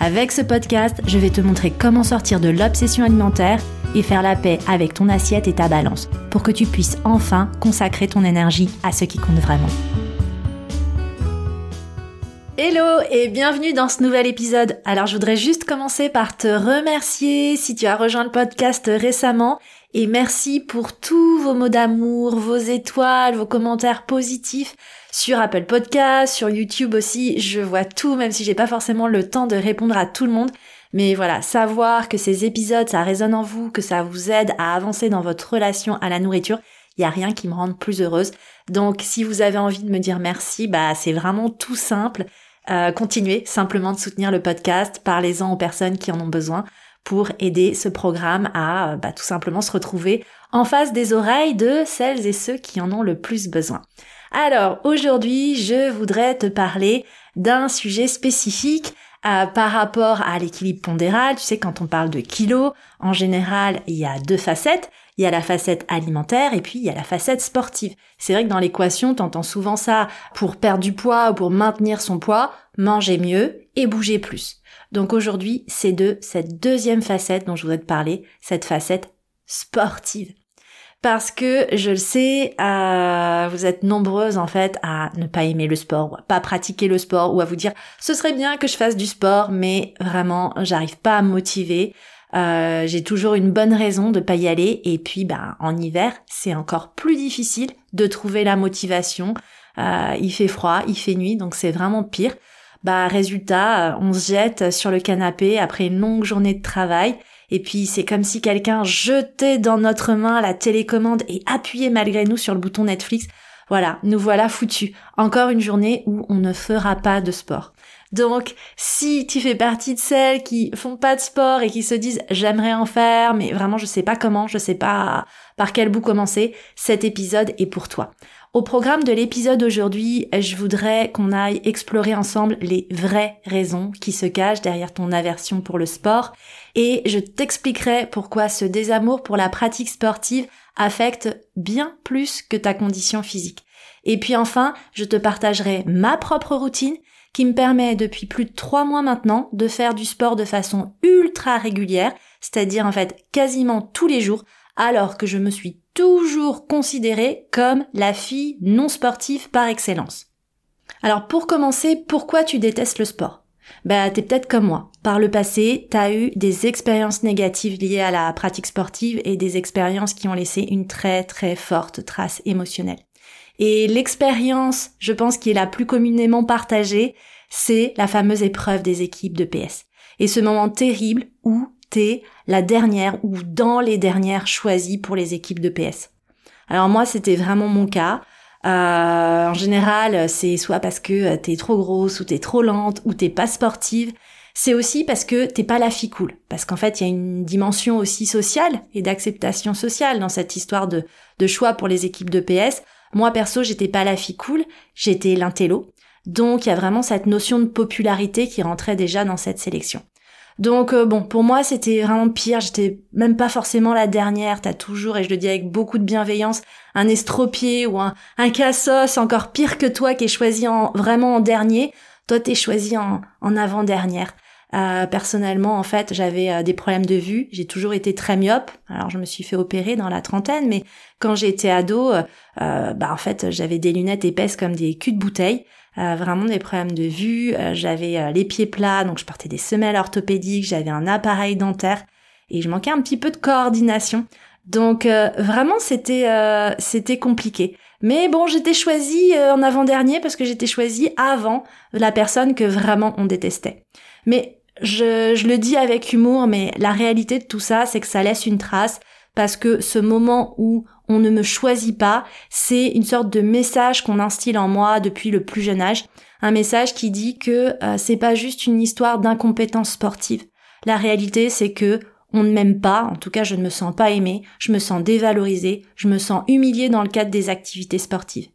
Avec ce podcast, je vais te montrer comment sortir de l'obsession alimentaire et faire la paix avec ton assiette et ta balance pour que tu puisses enfin consacrer ton énergie à ce qui compte vraiment. Hello et bienvenue dans ce nouvel épisode. Alors je voudrais juste commencer par te remercier si tu as rejoint le podcast récemment et merci pour tous vos mots d'amour, vos étoiles, vos commentaires positifs sur Apple Podcast, sur YouTube aussi. Je vois tout, même si j'ai pas forcément le temps de répondre à tout le monde. Mais voilà, savoir que ces épisodes, ça résonne en vous, que ça vous aide à avancer dans votre relation à la nourriture, il y a rien qui me rende plus heureuse. Donc si vous avez envie de me dire merci, bah c'est vraiment tout simple. Euh, continuez simplement de soutenir le podcast, parlez-en aux personnes qui en ont besoin pour aider ce programme à bah, tout simplement se retrouver en face des oreilles de celles et ceux qui en ont le plus besoin. Alors aujourd'hui, je voudrais te parler d'un sujet spécifique euh, par rapport à l'équilibre pondéral. Tu sais, quand on parle de kilos, en général, il y a deux facettes. Il y a la facette alimentaire et puis il y a la facette sportive. C'est vrai que dans l'équation, tu entends souvent ça pour perdre du poids ou pour maintenir son poids, manger mieux et bouger plus. Donc aujourd'hui, c'est de cette deuxième facette dont je voudrais te parler, cette facette sportive parce que je le sais, euh, vous êtes nombreuses en fait à ne pas aimer le sport, ou à pas pratiquer le sport, ou à vous dire ce serait bien que je fasse du sport, mais vraiment j'arrive pas à me motiver. Euh, j'ai toujours une bonne raison de pas y aller, et puis ben en hiver c'est encore plus difficile de trouver la motivation. Euh, il fait froid, il fait nuit, donc c'est vraiment pire. Bah résultat, on se jette sur le canapé après une longue journée de travail et puis c'est comme si quelqu'un jetait dans notre main la télécommande et appuyait malgré nous sur le bouton Netflix. Voilà, nous voilà foutus. Encore une journée où on ne fera pas de sport. Donc, si tu fais partie de celles qui font pas de sport et qui se disent j'aimerais en faire, mais vraiment je sais pas comment, je sais pas par quel bout commencer, cet épisode est pour toi. Au programme de l'épisode aujourd'hui, je voudrais qu'on aille explorer ensemble les vraies raisons qui se cachent derrière ton aversion pour le sport et je t'expliquerai pourquoi ce désamour pour la pratique sportive affecte bien plus que ta condition physique. Et puis enfin, je te partagerai ma propre routine qui me permet depuis plus de trois mois maintenant de faire du sport de façon ultra régulière, c'est-à-dire en fait quasiment tous les jours, alors que je me suis toujours considérée comme la fille non sportive par excellence. Alors pour commencer, pourquoi tu détestes le sport? Bah t'es peut-être comme moi. Par le passé, t'as eu des expériences négatives liées à la pratique sportive et des expériences qui ont laissé une très très forte trace émotionnelle. Et l'expérience, je pense, qui est la plus communément partagée, c'est la fameuse épreuve des équipes de PS. Et ce moment terrible où t'es la dernière ou dans les dernières choisies pour les équipes de PS. Alors moi, c'était vraiment mon cas. Euh, en général, c'est soit parce que t'es trop grosse ou t'es trop lente ou t'es pas sportive. C'est aussi parce que t'es pas la fille cool. Parce qu'en fait, il y a une dimension aussi sociale et d'acceptation sociale dans cette histoire de, de choix pour les équipes de PS. Moi, perso, j'étais pas la fille cool, j'étais l'intello. Donc, il y a vraiment cette notion de popularité qui rentrait déjà dans cette sélection. Donc euh, bon, pour moi c'était vraiment pire, j'étais même pas forcément la dernière, t'as toujours, et je le dis avec beaucoup de bienveillance, un estropié ou un, un cassos encore pire que toi qui est choisi en, vraiment en dernier, toi t'es choisi en, en avant-dernière. Euh, personnellement, en fait, j'avais euh, des problèmes de vue. J'ai toujours été très myope. Alors, je me suis fait opérer dans la trentaine, mais quand j'étais ado, bah en fait, j'avais des lunettes épaisses comme des culs de bouteille. Euh, vraiment des problèmes de vue, euh, j'avais euh, les pieds plats, donc je portais des semelles orthopédiques, j'avais un appareil dentaire et je manquais un petit peu de coordination. Donc vraiment c'était c'était compliqué. Mais bon, j'étais choisie en avant-dernier parce que j'étais choisie avant la personne que vraiment on détestait. Mais je, le dis avec humour, mais la réalité de tout ça, c'est que ça laisse une trace parce que ce moment où on ne me choisit pas, c'est une sorte de message qu'on instille en moi depuis le plus jeune âge, un message qui dit que euh, c'est pas juste une histoire d'incompétence sportive. La réalité, c'est que on ne m'aime pas, en tout cas je ne me sens pas aimée, je me sens dévalorisée, je me sens humiliée dans le cadre des activités sportives.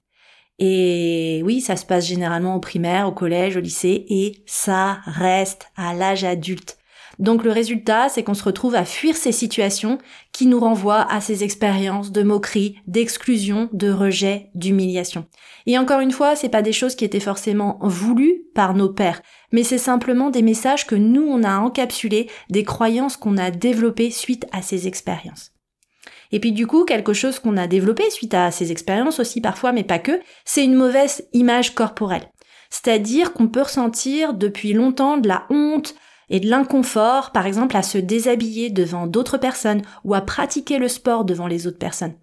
Et oui, ça se passe généralement au primaire, au collège, au lycée, et ça reste à l'âge adulte. Donc le résultat, c'est qu'on se retrouve à fuir ces situations qui nous renvoient à ces expériences de moquerie, d'exclusion, de rejet, d'humiliation. Et encore une fois, c'est pas des choses qui étaient forcément voulues par nos pères, mais c'est simplement des messages que nous on a encapsulés, des croyances qu'on a développées suite à ces expériences. Et puis du coup, quelque chose qu'on a développé suite à ces expériences aussi parfois, mais pas que, c'est une mauvaise image corporelle. C'est-à-dire qu'on peut ressentir depuis longtemps de la honte, et de l'inconfort, par exemple, à se déshabiller devant d'autres personnes ou à pratiquer le sport devant les autres personnes.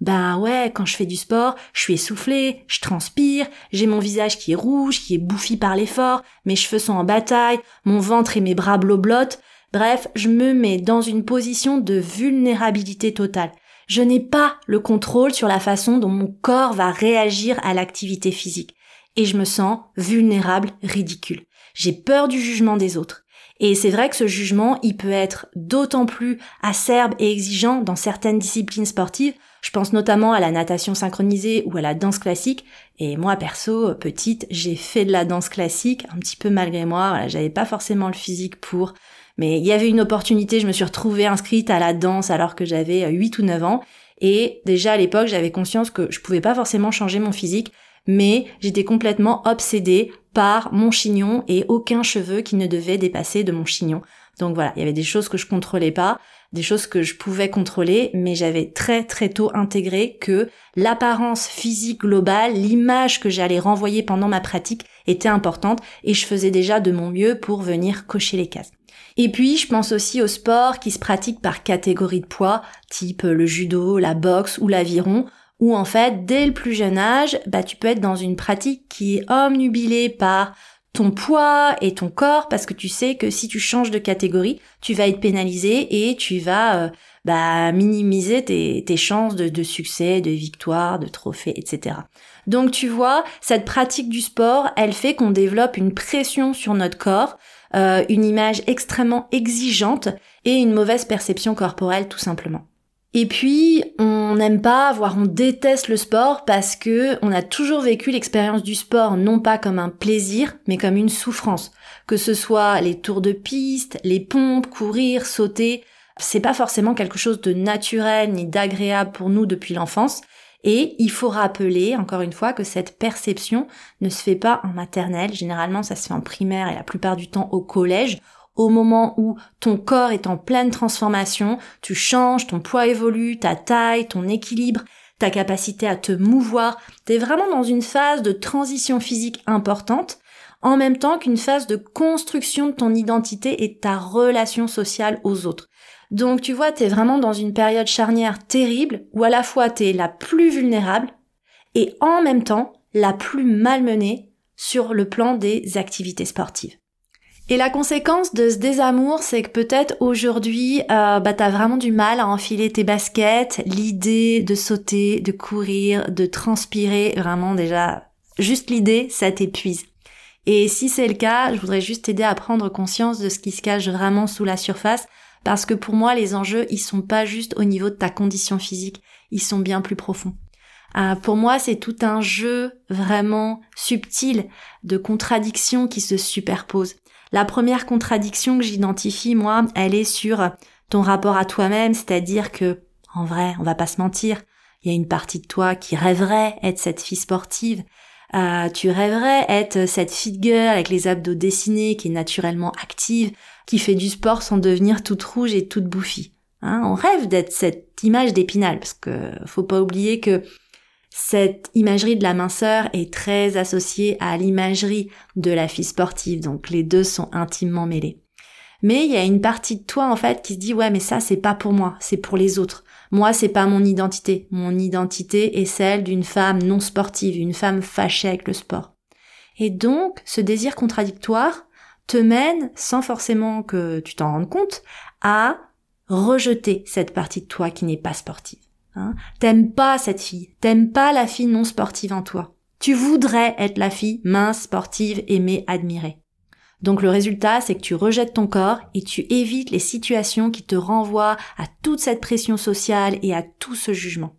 Bah ouais, quand je fais du sport, je suis essoufflée, je transpire, j'ai mon visage qui est rouge, qui est bouffi par l'effort, mes cheveux sont en bataille, mon ventre et mes bras blottent. Bref, je me mets dans une position de vulnérabilité totale. Je n'ai pas le contrôle sur la façon dont mon corps va réagir à l'activité physique. Et je me sens vulnérable, ridicule. J'ai peur du jugement des autres. Et c'est vrai que ce jugement, il peut être d'autant plus acerbe et exigeant dans certaines disciplines sportives. Je pense notamment à la natation synchronisée ou à la danse classique. Et moi, perso, petite, j'ai fait de la danse classique, un petit peu malgré moi. J'avais pas forcément le physique pour. Mais il y avait une opportunité, je me suis retrouvée inscrite à la danse alors que j'avais 8 ou 9 ans. Et déjà à l'époque, j'avais conscience que je pouvais pas forcément changer mon physique, mais j'étais complètement obsédée par mon chignon et aucun cheveu qui ne devait dépasser de mon chignon. Donc voilà, il y avait des choses que je contrôlais pas, des choses que je pouvais contrôler, mais j'avais très très tôt intégré que l'apparence physique globale, l'image que j'allais renvoyer pendant ma pratique était importante et je faisais déjà de mon mieux pour venir cocher les cases. Et puis, je pense aussi au sport qui se pratique par catégorie de poids, type le judo, la boxe ou l'aviron, où en fait, dès le plus jeune âge, bah, tu peux être dans une pratique qui est omnubilée par ton poids et ton corps parce que tu sais que si tu changes de catégorie, tu vas être pénalisé et tu vas euh, bah, minimiser tes, tes chances de, de, succès, de victoire, de trophée, etc. Donc tu vois, cette pratique du sport, elle fait qu'on développe une pression sur notre corps, euh, une image extrêmement exigeante et une mauvaise perception corporelle tout simplement. Et puis, on n'aime pas, voire on déteste le sport parce que on a toujours vécu l'expérience du sport non pas comme un plaisir, mais comme une souffrance. Que ce soit les tours de piste, les pompes, courir, sauter, c'est pas forcément quelque chose de naturel ni d'agréable pour nous depuis l'enfance. Et il faut rappeler, encore une fois, que cette perception ne se fait pas en maternelle. Généralement, ça se fait en primaire et la plupart du temps au collège au moment où ton corps est en pleine transformation, tu changes, ton poids évolue, ta taille, ton équilibre, ta capacité à te mouvoir, tu es vraiment dans une phase de transition physique importante, en même temps qu'une phase de construction de ton identité et de ta relation sociale aux autres. Donc tu vois, tu es vraiment dans une période charnière terrible où à la fois tu es la plus vulnérable et en même temps la plus malmenée sur le plan des activités sportives. Et la conséquence de ce désamour, c'est que peut-être aujourd'hui, euh, bah, t'as vraiment du mal à enfiler tes baskets. L'idée de sauter, de courir, de transpirer, vraiment déjà, juste l'idée, ça t'épuise. Et si c'est le cas, je voudrais juste t'aider à prendre conscience de ce qui se cache vraiment sous la surface, parce que pour moi, les enjeux, ils sont pas juste au niveau de ta condition physique, ils sont bien plus profonds. Euh, pour moi, c'est tout un jeu vraiment subtil de contradictions qui se superposent. La première contradiction que j'identifie, moi, elle est sur ton rapport à toi-même, c'est-à-dire que, en vrai, on va pas se mentir, il y a une partie de toi qui rêverait être cette fille sportive, euh, tu rêverais être cette fille girl avec les abdos dessinés, qui est naturellement active, qui fait du sport sans devenir toute rouge et toute bouffie. Hein on rêve d'être cette image d'épinal, parce que faut pas oublier que cette imagerie de la minceur est très associée à l'imagerie de la fille sportive, donc les deux sont intimement mêlés. Mais il y a une partie de toi en fait qui se dit ouais mais ça c'est pas pour moi, c'est pour les autres. Moi c'est pas mon identité. Mon identité est celle d'une femme non sportive, une femme fâchée avec le sport. Et donc ce désir contradictoire te mène, sans forcément que tu t'en rendes compte, à rejeter cette partie de toi qui n'est pas sportive. Hein. T'aimes pas cette fille, t'aimes pas la fille non sportive en toi. Tu voudrais être la fille mince, sportive, aimée, admirée. Donc le résultat, c'est que tu rejettes ton corps et tu évites les situations qui te renvoient à toute cette pression sociale et à tout ce jugement.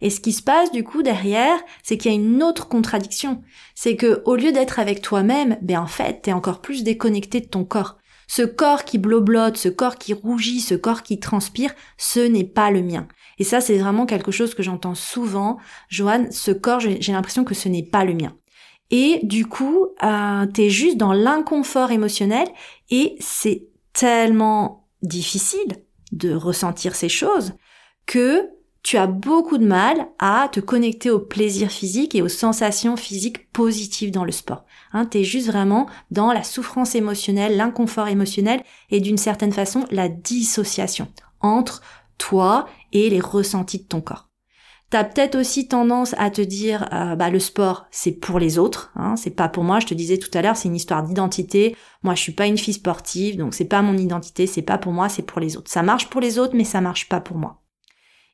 Et ce qui se passe du coup derrière, c'est qu'il y a une autre contradiction. C'est que au lieu d'être avec toi-même, ben en fait, t'es encore plus déconnecté de ton corps. Ce corps qui bloblote, ce corps qui rougit, ce corps qui transpire, ce n'est pas le mien. Et ça, c'est vraiment quelque chose que j'entends souvent. Joanne, ce corps, j'ai l'impression que ce n'est pas le mien. Et du coup, euh, t'es juste dans l'inconfort émotionnel et c'est tellement difficile de ressentir ces choses que tu as beaucoup de mal à te connecter au plaisir physique et aux sensations physiques positives dans le sport. Hein, tu es juste vraiment dans la souffrance émotionnelle, l'inconfort émotionnel et d'une certaine façon la dissociation entre toi et les ressentis de ton corps. T'as peut-être aussi tendance à te dire euh, bah le sport c'est pour les autres, hein, c'est pas pour moi. Je te disais tout à l'heure c'est une histoire d'identité. Moi je suis pas une fille sportive donc c'est pas mon identité, c'est pas pour moi, c'est pour les autres. Ça marche pour les autres mais ça marche pas pour moi.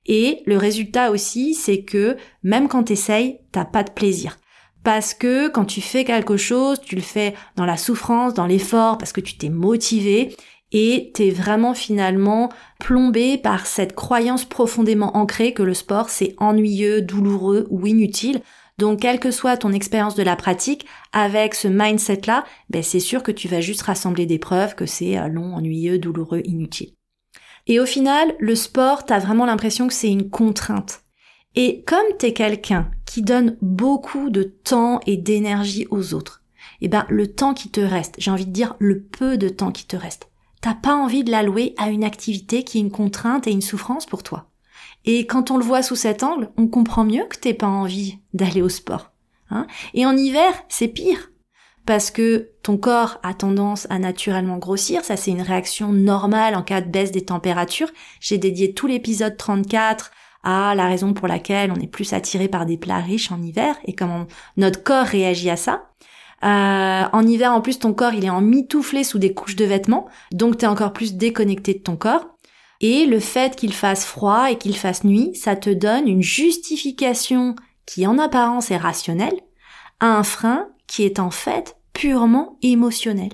Et le résultat aussi, c'est que même quand t'essayes, t'as pas de plaisir. Parce que quand tu fais quelque chose, tu le fais dans la souffrance, dans l'effort, parce que tu t'es motivé et t'es vraiment finalement plombé par cette croyance profondément ancrée que le sport c'est ennuyeux, douloureux ou inutile. Donc quelle que soit ton expérience de la pratique, avec ce mindset-là, ben c'est sûr que tu vas juste rassembler des preuves que c'est euh, long, ennuyeux, douloureux, inutile. Et au final, le sport, t'as vraiment l'impression que c'est une contrainte. Et comme t'es quelqu'un qui donne beaucoup de temps et d'énergie aux autres, eh ben, le temps qui te reste, j'ai envie de dire le peu de temps qui te reste, t'as pas envie de l'allouer à une activité qui est une contrainte et une souffrance pour toi. Et quand on le voit sous cet angle, on comprend mieux que t'aies pas envie d'aller au sport. Hein et en hiver, c'est pire parce que ton corps a tendance à naturellement grossir, ça c'est une réaction normale en cas de baisse des températures. J'ai dédié tout l'épisode 34 à la raison pour laquelle on est plus attiré par des plats riches en hiver et comment notre corps réagit à ça. Euh, en hiver, en plus, ton corps, il est en mitouflé sous des couches de vêtements, donc tu es encore plus déconnecté de ton corps. Et le fait qu'il fasse froid et qu'il fasse nuit, ça te donne une justification qui en apparence est rationnelle à un frein qui est en fait purement émotionnel.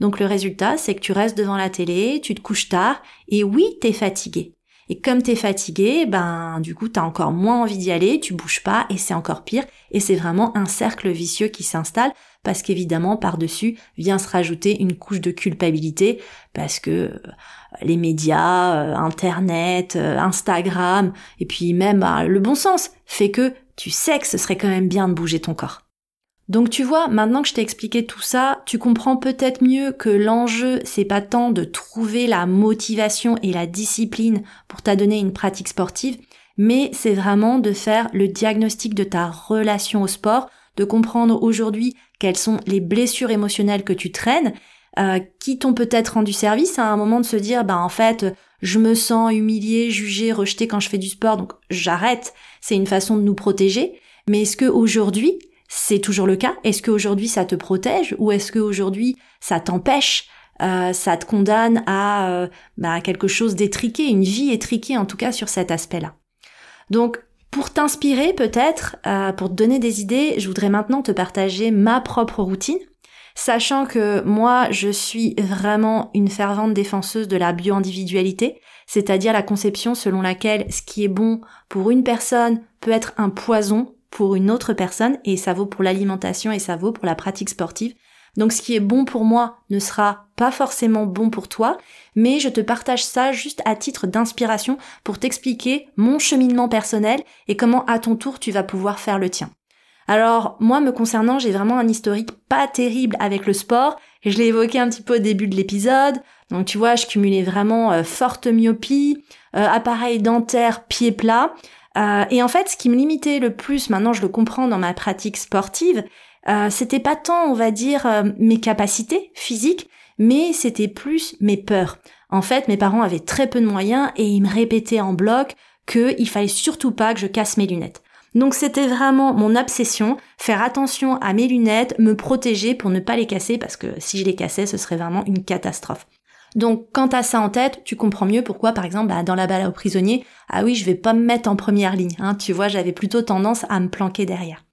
Donc le résultat, c'est que tu restes devant la télé, tu te couches tard, et oui, t'es fatigué. Et comme t'es fatigué, ben du coup t'as encore moins envie d'y aller, tu bouges pas et c'est encore pire. Et c'est vraiment un cercle vicieux qui s'installe parce qu'évidemment par-dessus vient se rajouter une couche de culpabilité parce que euh, les médias, euh, Internet, euh, Instagram et puis même le bon sens fait que tu sais que ce serait quand même bien de bouger ton corps. Donc tu vois, maintenant que je t'ai expliqué tout ça, tu comprends peut-être mieux que l'enjeu, c'est pas tant de trouver la motivation et la discipline pour t'adonner une pratique sportive, mais c'est vraiment de faire le diagnostic de ta relation au sport, de comprendre aujourd'hui quelles sont les blessures émotionnelles que tu traînes, euh, qui t'ont peut-être rendu service à un moment de se dire, bah en fait, je me sens humilié, jugé, rejeté quand je fais du sport, donc j'arrête. C'est une façon de nous protéger. Mais est-ce que aujourd'hui, c'est toujours le cas Est-ce qu'aujourd'hui ça te protège ou est-ce qu'aujourd'hui ça t'empêche euh, ça te condamne à, euh, bah, quelque chose d'étriqué, une vie étriquée en tout cas sur cet aspect-là? Donc pour t'inspirer peut-être, euh, pour te donner des idées, je voudrais maintenant te partager ma propre routine, sachant que moi je suis vraiment une fervente défenseuse de la bio-individualité, c'est-à-dire la conception selon laquelle ce qui est bon pour une personne peut être un poison pour une autre personne et ça vaut pour l'alimentation et ça vaut pour la pratique sportive. Donc ce qui est bon pour moi ne sera pas forcément bon pour toi, mais je te partage ça juste à titre d'inspiration pour t'expliquer mon cheminement personnel et comment à ton tour tu vas pouvoir faire le tien. Alors moi me concernant, j'ai vraiment un historique pas terrible avec le sport, je l'ai évoqué un petit peu au début de l'épisode. Donc tu vois, je cumulais vraiment euh, forte myopie, euh, appareil dentaire, pied plat. Euh, et en fait, ce qui me limitait le plus, maintenant je le comprends dans ma pratique sportive, euh, c'était pas tant, on va dire, euh, mes capacités physiques, mais c'était plus mes peurs. En fait, mes parents avaient très peu de moyens et ils me répétaient en bloc qu'il fallait surtout pas que je casse mes lunettes. Donc c'était vraiment mon obsession, faire attention à mes lunettes, me protéger pour ne pas les casser parce que si je les cassais, ce serait vraiment une catastrophe. Donc quand t'as ça en tête, tu comprends mieux pourquoi, par exemple, bah, dans la balle aux prisonniers, ah oui, je vais pas me mettre en première ligne. Hein, tu vois, j'avais plutôt tendance à me planquer derrière.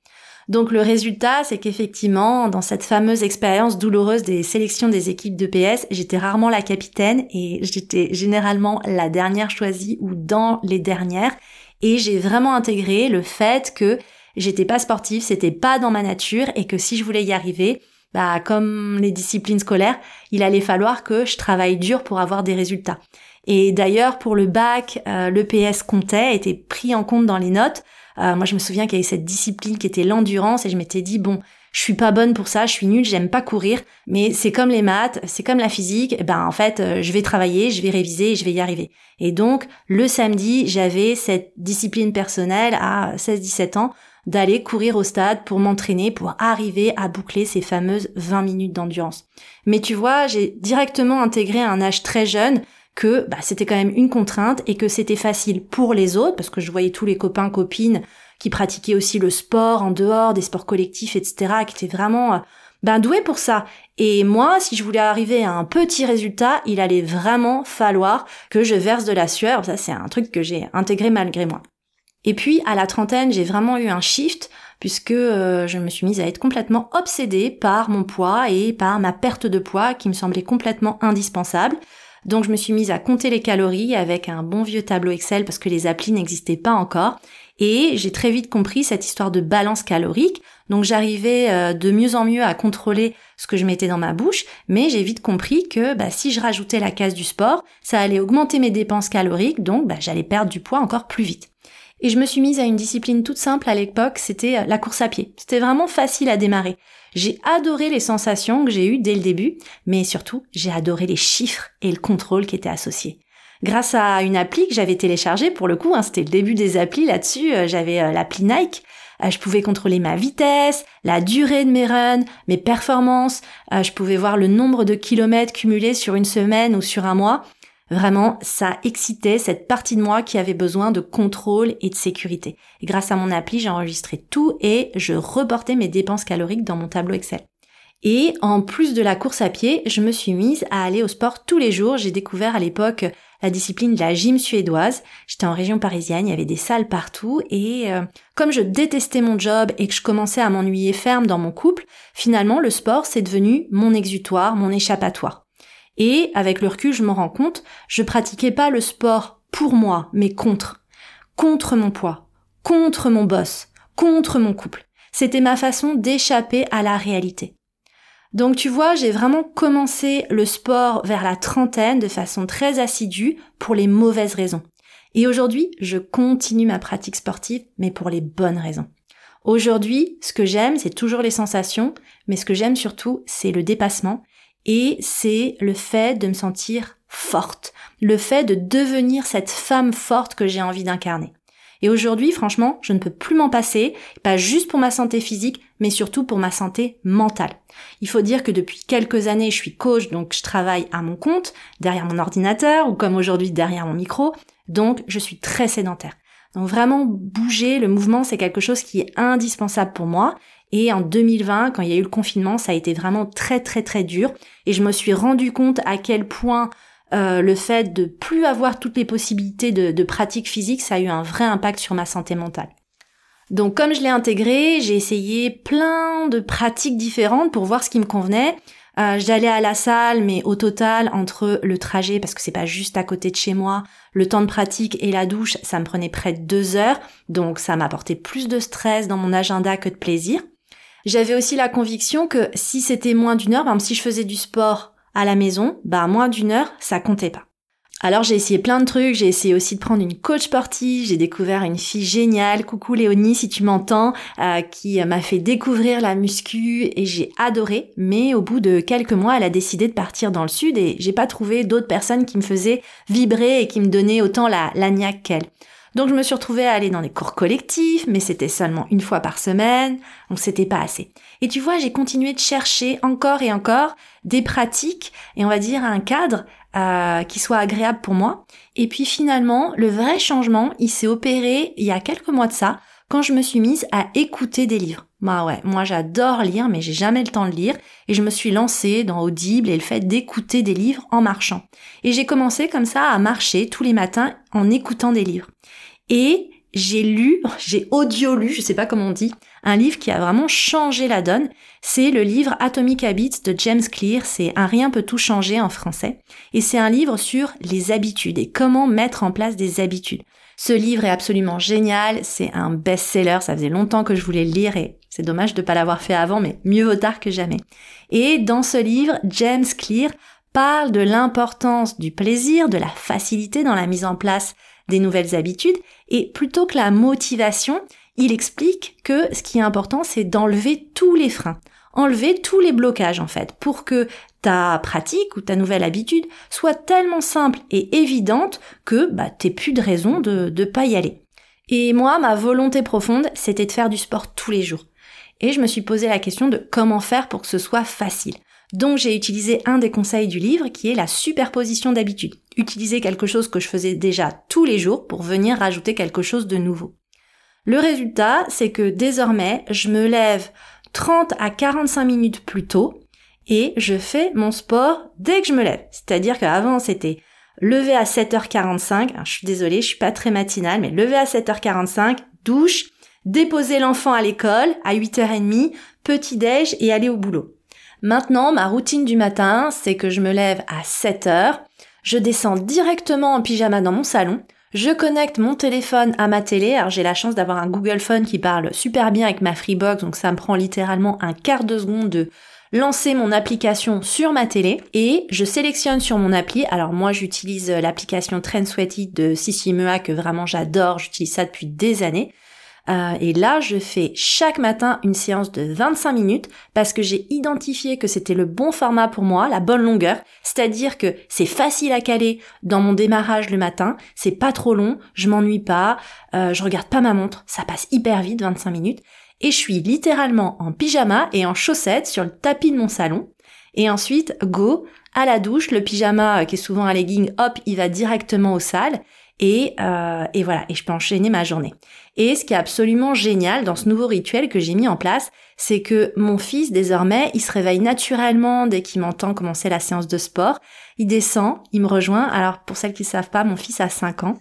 Donc le résultat, c'est qu'effectivement, dans cette fameuse expérience douloureuse des sélections des équipes de PS, j'étais rarement la capitaine et j'étais généralement la dernière choisie ou dans les dernières. Et j'ai vraiment intégré le fait que j'étais pas sportive, c'était pas dans ma nature et que si je voulais y arriver, bah comme les disciplines scolaires, il allait falloir que je travaille dur pour avoir des résultats. Et d'ailleurs, pour le bac, euh, le PS comptait, était pris en compte dans les notes. Euh, moi, je me souviens qu'il y avait cette discipline qui était l'endurance et je m'étais dit, bon, je suis pas bonne pour ça, je suis nulle, j'aime pas courir, mais c'est comme les maths, c'est comme la physique, eh ben en fait, euh, je vais travailler, je vais réviser et je vais y arriver. Et donc, le samedi, j'avais cette discipline personnelle à 16-17 ans d'aller courir au stade pour m'entraîner, pour arriver à boucler ces fameuses 20 minutes d'endurance. Mais tu vois, j'ai directement intégré à un âge très jeune que bah, c'était quand même une contrainte et que c'était facile pour les autres, parce que je voyais tous les copains, copines qui pratiquaient aussi le sport en dehors, des sports collectifs, etc., qui étaient vraiment euh, ben doués pour ça. Et moi, si je voulais arriver à un petit résultat, il allait vraiment falloir que je verse de la sueur. Ça, c'est un truc que j'ai intégré malgré moi. Et puis, à la trentaine, j'ai vraiment eu un shift puisque euh, je me suis mise à être complètement obsédée par mon poids et par ma perte de poids qui me semblait complètement indispensable. Donc je me suis mise à compter les calories avec un bon vieux tableau Excel parce que les applis n'existaient pas encore. Et j'ai très vite compris cette histoire de balance calorique. Donc j'arrivais euh, de mieux en mieux à contrôler ce que je mettais dans ma bouche, mais j'ai vite compris que bah, si je rajoutais la case du sport, ça allait augmenter mes dépenses caloriques, donc bah, j'allais perdre du poids encore plus vite. Et je me suis mise à une discipline toute simple à l'époque, c'était euh, la course à pied. C'était vraiment facile à démarrer. J'ai adoré les sensations que j'ai eues dès le début, mais surtout, j'ai adoré les chiffres et le contrôle qui étaient associés. Grâce à une appli que j'avais téléchargée, pour le coup, hein, c'était le début des applis là-dessus, euh, j'avais euh, l'appli Nike, je pouvais contrôler ma vitesse, la durée de mes runs, mes performances, je pouvais voir le nombre de kilomètres cumulés sur une semaine ou sur un mois. Vraiment, ça excitait cette partie de moi qui avait besoin de contrôle et de sécurité. Grâce à mon appli, j'ai tout et je reportais mes dépenses caloriques dans mon tableau Excel. Et en plus de la course à pied, je me suis mise à aller au sport tous les jours. J'ai découvert à l'époque la discipline de la gym suédoise. J'étais en région parisienne, il y avait des salles partout et euh, comme je détestais mon job et que je commençais à m'ennuyer ferme dans mon couple, finalement le sport c'est devenu mon exutoire, mon échappatoire. Et avec le recul, je me rends compte, je pratiquais pas le sport pour moi, mais contre. Contre mon poids, contre mon boss, contre mon couple. C'était ma façon d'échapper à la réalité. Donc tu vois, j'ai vraiment commencé le sport vers la trentaine de façon très assidue pour les mauvaises raisons. Et aujourd'hui, je continue ma pratique sportive, mais pour les bonnes raisons. Aujourd'hui, ce que j'aime, c'est toujours les sensations, mais ce que j'aime surtout, c'est le dépassement et c'est le fait de me sentir forte, le fait de devenir cette femme forte que j'ai envie d'incarner. Et aujourd'hui, franchement, je ne peux plus m'en passer, pas juste pour ma santé physique, mais surtout pour ma santé mentale. Il faut dire que depuis quelques années, je suis coach, donc je travaille à mon compte, derrière mon ordinateur, ou comme aujourd'hui derrière mon micro, donc je suis très sédentaire. Donc vraiment bouger, le mouvement, c'est quelque chose qui est indispensable pour moi. Et en 2020, quand il y a eu le confinement, ça a été vraiment très très très dur. Et je me suis rendu compte à quel point euh, le fait de plus avoir toutes les possibilités de, de pratique physique, ça a eu un vrai impact sur ma santé mentale. Donc comme je l'ai intégré, j'ai essayé plein de pratiques différentes pour voir ce qui me convenait. Euh, j'allais à la salle, mais au total, entre le trajet, parce que c'est pas juste à côté de chez moi, le temps de pratique et la douche, ça me prenait près de deux heures, donc ça m'apportait plus de stress dans mon agenda que de plaisir. J'avais aussi la conviction que si c'était moins d'une heure, exemple si je faisais du sport à la maison, bah moins d'une heure, ça comptait pas. Alors j'ai essayé plein de trucs, j'ai essayé aussi de prendre une coach sportive, j'ai découvert une fille géniale, coucou Léonie si tu m'entends, euh, qui m'a fait découvrir la muscu et j'ai adoré, mais au bout de quelques mois elle a décidé de partir dans le sud et j'ai pas trouvé d'autres personnes qui me faisaient vibrer et qui me donnaient autant la, la niaque qu'elle. Donc je me suis retrouvée à aller dans des cours collectifs, mais c'était seulement une fois par semaine, donc c'était pas assez. Et tu vois, j'ai continué de chercher encore et encore des pratiques et on va dire un cadre euh, qui soit agréable pour moi. Et puis finalement, le vrai changement, il s'est opéré il y a quelques mois de ça, quand je me suis mise à écouter des livres. Bah ouais, moi j'adore lire, mais j'ai jamais le temps de lire, et je me suis lancée dans Audible et le fait d'écouter des livres en marchant. Et j'ai commencé comme ça à marcher tous les matins en écoutant des livres. Et j'ai lu, j'ai audio lu, je sais pas comment on dit, un livre qui a vraiment changé la donne. C'est le livre Atomic Habits de James Clear, c'est Un rien peut tout changer en français. Et c'est un livre sur les habitudes et comment mettre en place des habitudes. Ce livre est absolument génial, c'est un best-seller, ça faisait longtemps que je voulais le lire et c'est dommage de ne pas l'avoir fait avant, mais mieux vaut tard que jamais. Et dans ce livre, James Clear parle de l'importance du plaisir, de la facilité dans la mise en place des nouvelles habitudes, et plutôt que la motivation, il explique que ce qui est important, c'est d'enlever tous les freins, enlever tous les blocages en fait, pour que ta pratique ou ta nouvelle habitude soit tellement simple et évidente que bah, t'es plus de raison de ne pas y aller. Et moi, ma volonté profonde, c'était de faire du sport tous les jours. Et je me suis posé la question de comment faire pour que ce soit facile. Donc j'ai utilisé un des conseils du livre qui est la superposition d'habitudes. Utiliser quelque chose que je faisais déjà tous les jours pour venir rajouter quelque chose de nouveau. Le résultat, c'est que désormais, je me lève 30 à 45 minutes plus tôt et je fais mon sport dès que je me lève. C'est-à-dire qu'avant, c'était lever à 7h45. je suis désolée, je suis pas très matinale, mais lever à 7h45, douche, déposer l'enfant à l'école à 8h30, petit déj et aller au boulot. Maintenant, ma routine du matin, c'est que je me lève à 7h, je descends directement en pyjama dans mon salon, je connecte mon téléphone à ma télé. Alors j'ai la chance d'avoir un Google Phone qui parle super bien avec ma Freebox, donc ça me prend littéralement un quart de seconde de lancer mon application sur ma télé et je sélectionne sur mon appli. Alors moi j'utilise l'application Trend Sweaty de Sissi Mua que vraiment j'adore, j'utilise ça depuis des années. Euh, et là, je fais chaque matin une séance de 25 minutes parce que j'ai identifié que c'était le bon format pour moi, la bonne longueur. C'est-à-dire que c'est facile à caler dans mon démarrage le matin, c'est pas trop long, je m'ennuie pas, euh, je regarde pas ma montre, ça passe hyper vite, 25 minutes et je suis littéralement en pyjama et en chaussettes sur le tapis de mon salon. Et ensuite, go, à la douche, le pyjama euh, qui est souvent un legging, hop, il va directement aux salles. Et, euh, et voilà, et je peux enchaîner ma journée. Et ce qui est absolument génial dans ce nouveau rituel que j'ai mis en place, c'est que mon fils, désormais, il se réveille naturellement dès qu'il m'entend commencer la séance de sport. Il descend, il me rejoint. Alors, pour celles qui ne savent pas, mon fils a 5 ans.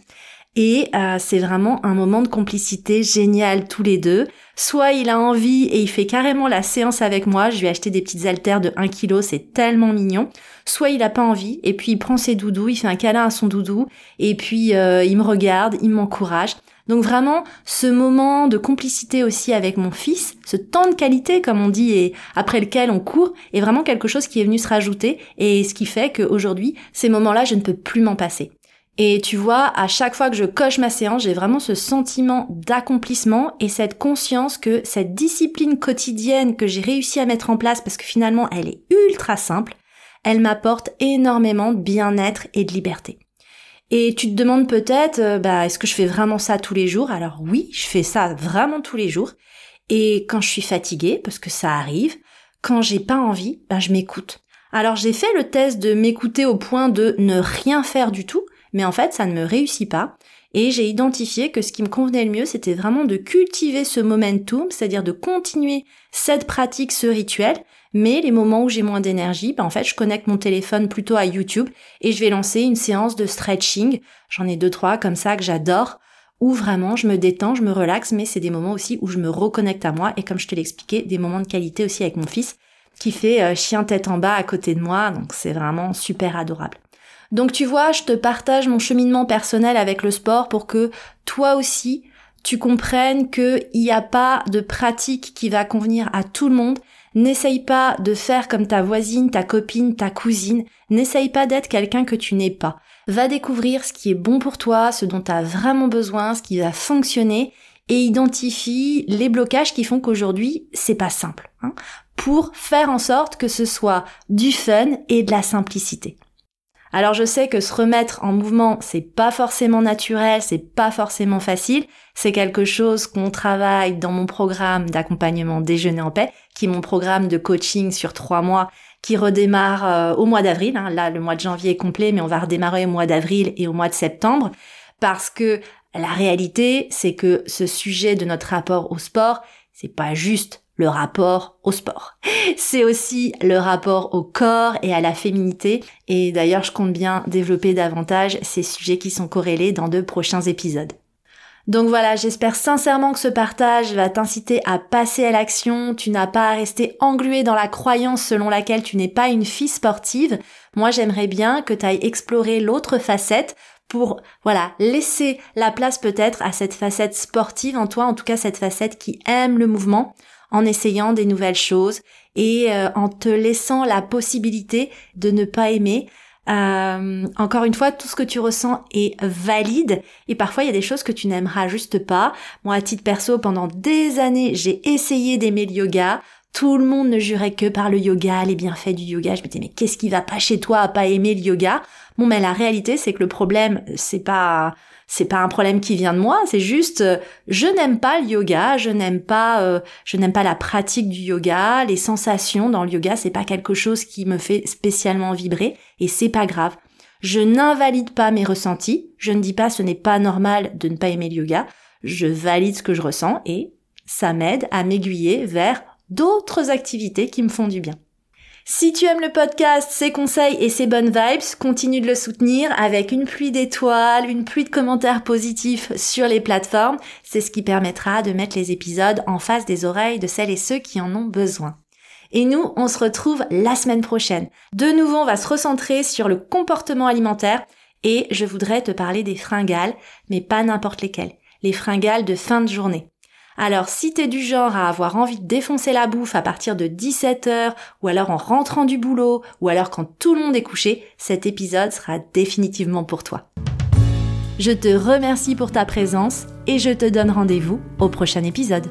Et euh, c'est vraiment un moment de complicité génial tous les deux. Soit il a envie et il fait carrément la séance avec moi, je lui ai acheté des petites haltères de 1 kg, c'est tellement mignon. Soit il a pas envie et puis il prend ses doudous, il fait un câlin à son doudou et puis euh, il me regarde, il m'encourage. Donc vraiment, ce moment de complicité aussi avec mon fils, ce temps de qualité, comme on dit, et après lequel on court, est vraiment quelque chose qui est venu se rajouter, et ce qui fait qu'aujourd'hui, ces moments-là, je ne peux plus m'en passer. Et tu vois, à chaque fois que je coche ma séance, j'ai vraiment ce sentiment d'accomplissement et cette conscience que cette discipline quotidienne que j'ai réussi à mettre en place, parce que finalement elle est ultra simple, elle m'apporte énormément de bien-être et de liberté. Et tu te demandes peut-être, euh, bah, est-ce que je fais vraiment ça tous les jours? Alors oui, je fais ça vraiment tous les jours. Et quand je suis fatiguée, parce que ça arrive, quand j'ai pas envie, bah, je m'écoute. Alors j'ai fait le test de m'écouter au point de ne rien faire du tout, mais en fait ça ne me réussit pas. Et j'ai identifié que ce qui me convenait le mieux, c'était vraiment de cultiver ce momentum, c'est-à-dire de continuer cette pratique, ce rituel, mais les moments où j'ai moins d'énergie, ben en fait, je connecte mon téléphone plutôt à YouTube et je vais lancer une séance de stretching. J'en ai deux, trois comme ça que j'adore, où vraiment je me détends, je me relaxe, mais c'est des moments aussi où je me reconnecte à moi et comme je te l'expliquais, des moments de qualité aussi avec mon fils qui fait euh, chien tête en bas à côté de moi, donc c'est vraiment super adorable. Donc tu vois, je te partage mon cheminement personnel avec le sport pour que toi aussi, tu comprennes qu'il n'y a pas de pratique qui va convenir à tout le monde. N'essaye pas de faire comme ta voisine, ta copine, ta cousine. N'essaye pas d'être quelqu'un que tu n'es pas. Va découvrir ce qui est bon pour toi, ce dont tu as vraiment besoin, ce qui va fonctionner et identifie les blocages qui font qu'aujourd'hui c'est pas simple. Hein, pour faire en sorte que ce soit du fun et de la simplicité. Alors je sais que se remettre en mouvement, c'est pas forcément naturel, c'est pas forcément facile. C'est quelque chose qu'on travaille dans mon programme d'accompagnement Déjeuner en paix, qui est mon programme de coaching sur trois mois, qui redémarre euh, au mois d'avril. Hein. Là, le mois de janvier est complet, mais on va redémarrer au mois d'avril et au mois de septembre, parce que la réalité, c'est que ce sujet de notre rapport au sport, c'est pas juste le rapport au sport. C'est aussi le rapport au corps et à la féminité. Et d'ailleurs, je compte bien développer davantage ces sujets qui sont corrélés dans de prochains épisodes. Donc voilà, j'espère sincèrement que ce partage va t'inciter à passer à l'action. Tu n'as pas à rester englué dans la croyance selon laquelle tu n'es pas une fille sportive. Moi, j'aimerais bien que tu ailles explorer l'autre facette pour, voilà, laisser la place peut-être à cette facette sportive en toi, en tout cas cette facette qui aime le mouvement, en essayant des nouvelles choses et euh, en te laissant la possibilité de ne pas aimer, euh, encore une fois, tout ce que tu ressens est valide et parfois il y a des choses que tu n'aimeras juste pas. Moi, à titre perso, pendant des années, j'ai essayé d'aimer le yoga. Tout le monde ne jurait que par le yoga, les bienfaits du yoga. Je me disais, mais qu'est-ce qui va pas chez toi à pas aimer le yoga? Bon, mais la réalité, c'est que le problème, c'est pas, c'est pas un problème qui vient de moi, c'est juste je n'aime pas le yoga, je n'aime pas euh, je n'aime pas la pratique du yoga, les sensations dans le yoga, c'est pas quelque chose qui me fait spécialement vibrer et c'est pas grave. Je n'invalide pas mes ressentis, je ne dis pas ce n'est pas normal de ne pas aimer le yoga, je valide ce que je ressens et ça m'aide à m'aiguiller vers d'autres activités qui me font du bien. Si tu aimes le podcast, ses conseils et ses bonnes vibes, continue de le soutenir avec une pluie d'étoiles, une pluie de commentaires positifs sur les plateformes. C'est ce qui permettra de mettre les épisodes en face des oreilles de celles et ceux qui en ont besoin. Et nous, on se retrouve la semaine prochaine. De nouveau, on va se recentrer sur le comportement alimentaire et je voudrais te parler des fringales, mais pas n'importe lesquelles. Les fringales de fin de journée. Alors si t'es du genre à avoir envie de défoncer la bouffe à partir de 17h, ou alors en rentrant du boulot, ou alors quand tout le monde est couché, cet épisode sera définitivement pour toi. Je te remercie pour ta présence et je te donne rendez-vous au prochain épisode.